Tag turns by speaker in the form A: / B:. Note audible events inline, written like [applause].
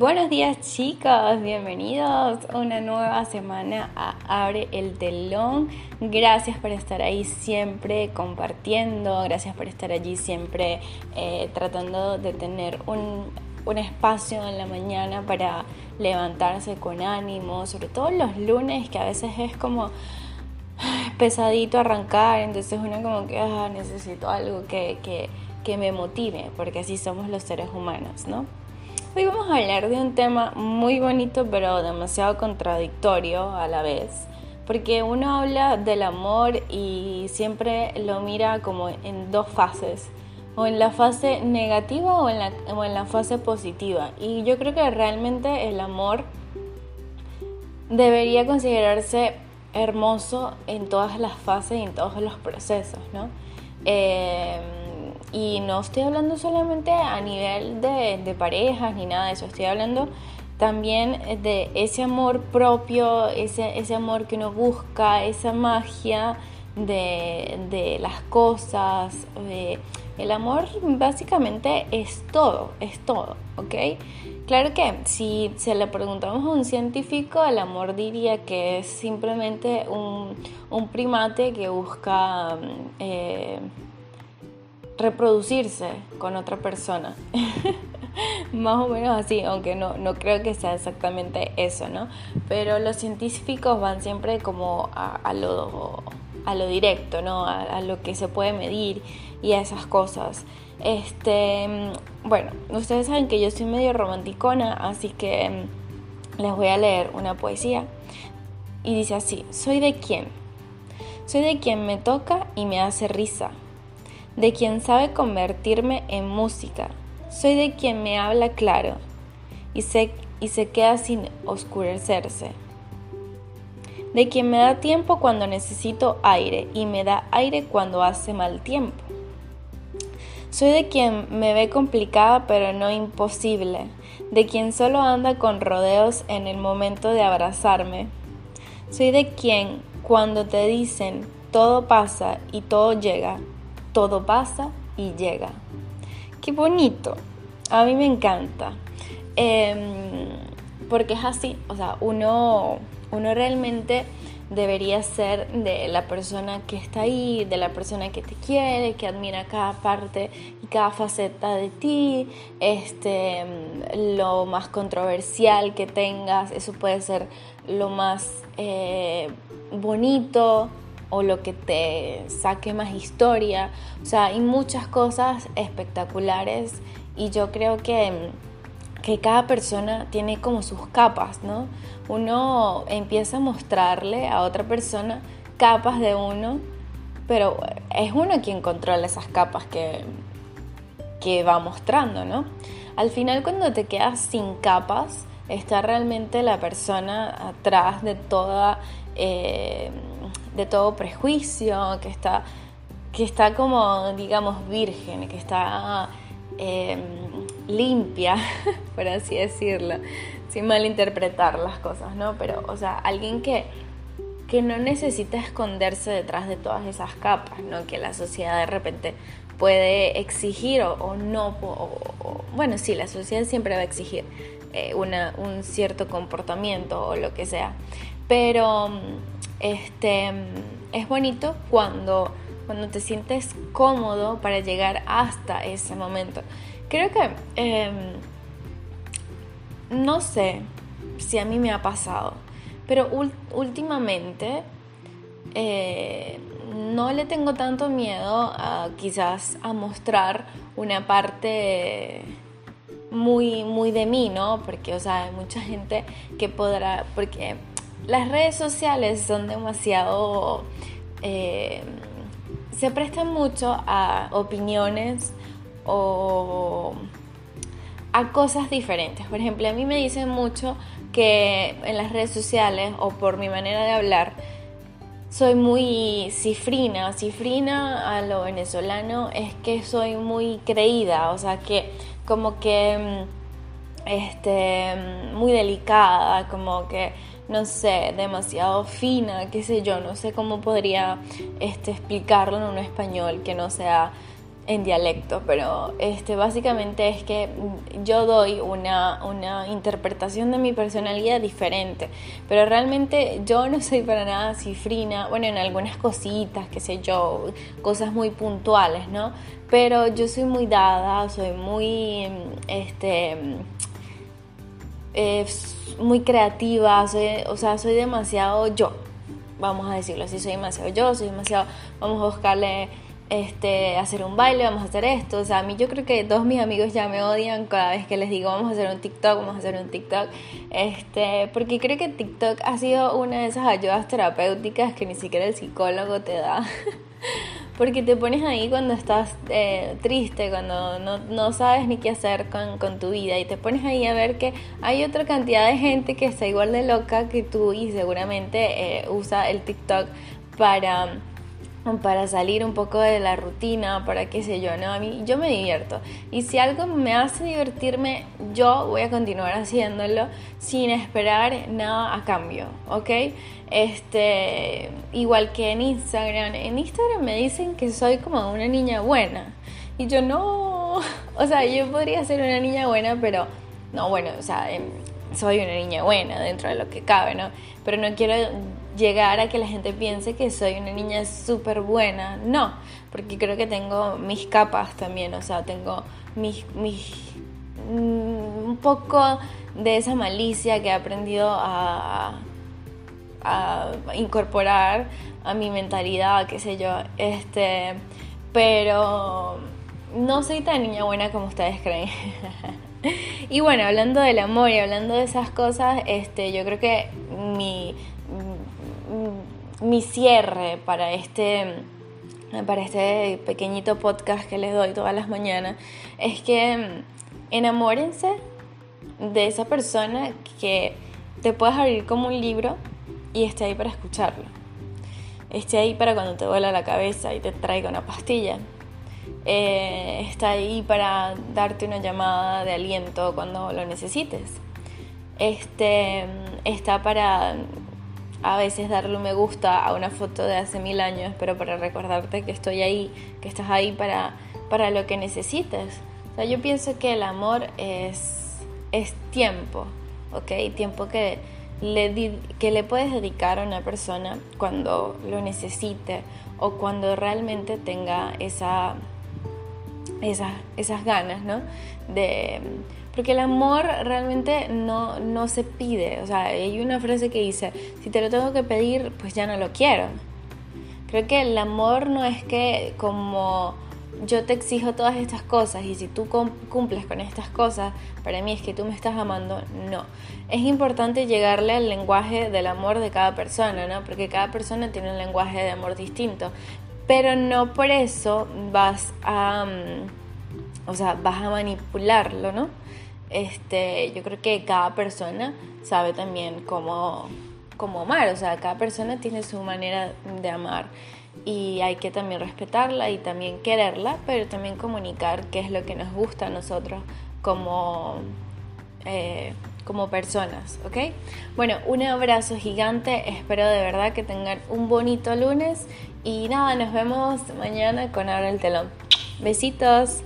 A: Buenos días chicos, bienvenidos una nueva semana a Abre el Telón. Gracias por estar ahí siempre compartiendo, gracias por estar allí siempre eh, tratando de tener un, un espacio en la mañana para levantarse con ánimo, sobre todo los lunes que a veces es como pesadito arrancar, entonces uno como que ah, necesito algo que, que, que me motive, porque así somos los seres humanos, ¿no? Hoy vamos a hablar de un tema muy bonito pero demasiado contradictorio a la vez, porque uno habla del amor y siempre lo mira como en dos fases, o en la fase negativa o en la, fase positiva. Y yo creo que realmente el amor debería considerarse hermoso en todas las fases y en todos los procesos, ¿no? Eh, y no estoy hablando solamente a nivel de, parejas ni nada de eso, estoy hablando también de ese amor propio, ese, ese amor que uno busca, esa magia de, las cosas. el amor básicamente es todo, es todo, ¿ok? Claro que si se le preguntamos a un científico, el amor diría que es simplemente un, primate que busca... Eh, reproducirse con otra persona. [laughs] Más o menos así, aunque no, no creo que sea exactamente eso, ¿no? Pero los científicos van siempre como a, lo, a lo directo, ¿no? A, lo que se puede medir y a esas cosas. Este, bueno, ustedes saben que yo soy medio romanticona, así que mm, les voy a leer una poesía. Y dice así, soy de quien. Soy de quien me toca y me hace risa de quien sabe convertirme en música. Soy de quien me habla claro y se, y se queda sin oscurecerse. De quien me da tiempo cuando necesito aire y me da aire cuando hace mal tiempo. Soy de quien me ve complicada pero no imposible, de quien solo anda con rodeos en el momento de abrazarme. Soy de quien cuando te dicen todo pasa y todo llega, todo pasa y llega. Qué bonito. A mí me encanta. Em, porque es así. O sea, uno, uno realmente debería ser de la persona que está ahí, de la persona que te quiere, que admira cada parte y cada faceta de ti, este, lo más controversial que tengas, eso puede ser lo más eh, bonito, o lo que te saque más historia. O sea, hay muchas cosas espectaculares y yo creo que, que cada persona tiene como sus capas, ¿no? Uno empieza a mostrarle a otra persona capas de uno, pero es uno quien controla esas capas que, que va mostrando, ¿no? Al final cuando te quedas sin capas, está realmente la persona atrás de toda... Eh, de todo prejuicio, que está, que está como, digamos, virgen, que está em, limpia, [laughs] por así decirlo, sin malinterpretar las cosas, ¿no? Pero, o sea, alguien que, que no necesita esconderse detrás de todas esas capas, ¿no? Que la sociedad de repente puede exigir o, no, bueno, sí, la sociedad siempre va a exigir eh, una, un cierto comportamiento o lo que sea, pero este, es bonito cuando, cuando te sientes cómodo para llegar hasta ese momento. Creo que, em, no sé si a mí me ha pasado, pero últimamente eh, no le tengo tanto miedo a quizás a mostrar una parte muy, muy de mí, ¿no? Porque, o sea, hay mucha gente que podrá, porque las redes sociales son demasiado... Eh, se prestan mucho a opiniones o a cosas diferentes. Por ejemplo, a mí me dicen mucho que en las redes sociales o por mi manera de hablar soy muy cifrina. Cifrina a lo venezolano es que soy muy creída, o sea que como que mm, este, muy delicada, como que no sé, demasiado fina, qué sé yo, no sé cómo podría este, explicarlo en un español que no sea en dialecto, pero este, básicamente es que yo doy una, una, interpretación de mi personalidad diferente, pero realmente yo no soy para nada cifrina, bueno, en algunas cositas, qué sé yo, cosas muy puntuales, ¿no? Pero yo soy muy dada, soy muy, este, eh, muy creativa, soy, o sea, soy demasiado yo, vamos a decirlo así, soy demasiado yo, soy demasiado, vamos a buscarle este, hacer un baile, vamos a hacer esto. O sea, a mí yo creo que todos mis amigos ya me odian cada vez que les digo vamos a hacer un TikTok, vamos a hacer un TikTok. Este, porque creo que TikTok ha sido una de esas ayudas terapéuticas que ni siquiera el psicólogo te da. [laughs] porque te pones ahí cuando estás eh, triste, cuando no, no, sabes ni qué hacer con, con, tu vida. Y te pones ahí a ver que hay otra cantidad de gente que está igual de loca que tú y seguramente eh, usa el TikTok para para salir un poco de la rutina, para qué sé yo, ¿no? A mí yo me divierto. Y si algo me hace divertirme, yo voy a continuar haciéndolo sin esperar nada a cambio, ¿ok? Este, igual que en Instagram. En Instagram me dicen que soy como una niña buena. Y yo no, [laughs] o sea, yo podría ser una niña buena, pero no, bueno, o sea, soy una niña buena dentro de lo que cabe, ¿no? Pero no quiero llegar a que la gente piense que soy una niña súper buena. No, porque creo que tengo mis capas también, o sea, tengo mis, mis, mm, un poco de esa malicia que he aprendido a, a incorporar a mi mentalidad, qué sé yo, este, pero no soy tan niña buena como ustedes creen. [laughs] [laughs] y bueno, hablando del amor y hablando de esas cosas, este, yo creo que mi, mi cierre para este, para este pequeñito podcast que les doy todas las mañanas es que enamórense de esa persona que te puedes abrir como un libro y esté ahí para escucharlo. Esté ahí para cuando te duela la cabeza y te traiga una pastilla. Eh, está ahí para darte una llamada de aliento cuando lo necesites. Este, está para a veces darle un me gusta a una foto de hace mil años, pero para recordarte que estoy ahí, que estás ahí para, para lo que necesites. O sea, yo pienso que el amor es, es tiempo, ¿ok? Tiempo que le, que le puedes dedicar a una persona cuando lo necesite o cuando realmente tenga esa, esa esas ganas, ¿no? De porque el amor realmente no, no se pide. O sea, hay una frase que dice, si te lo tengo que pedir, pues ya no lo quiero. Creo que el amor no es que como yo te exijo todas estas cosas y si tú cumples con estas cosas, para mí es que tú me estás amando, no. Es importante llegarle al lenguaje del amor de cada persona, ¿no? Porque cada persona tiene un lenguaje de amor distinto. Pero no por eso vas a, mm, o sea, vas a manipularlo, ¿no? este, yo creo que cada persona sabe también cómo, cómo amar, o sea, cada persona tiene su manera de amar y hay que también respetarla y también quererla, pero también comunicar qué es lo que nos gusta a nosotros como, eh, como personas, ¿ok? Bueno, un abrazo gigante, espero de verdad que tengan un bonito lunes y nada, nos vemos mañana con Ahora el Telón. Besitos.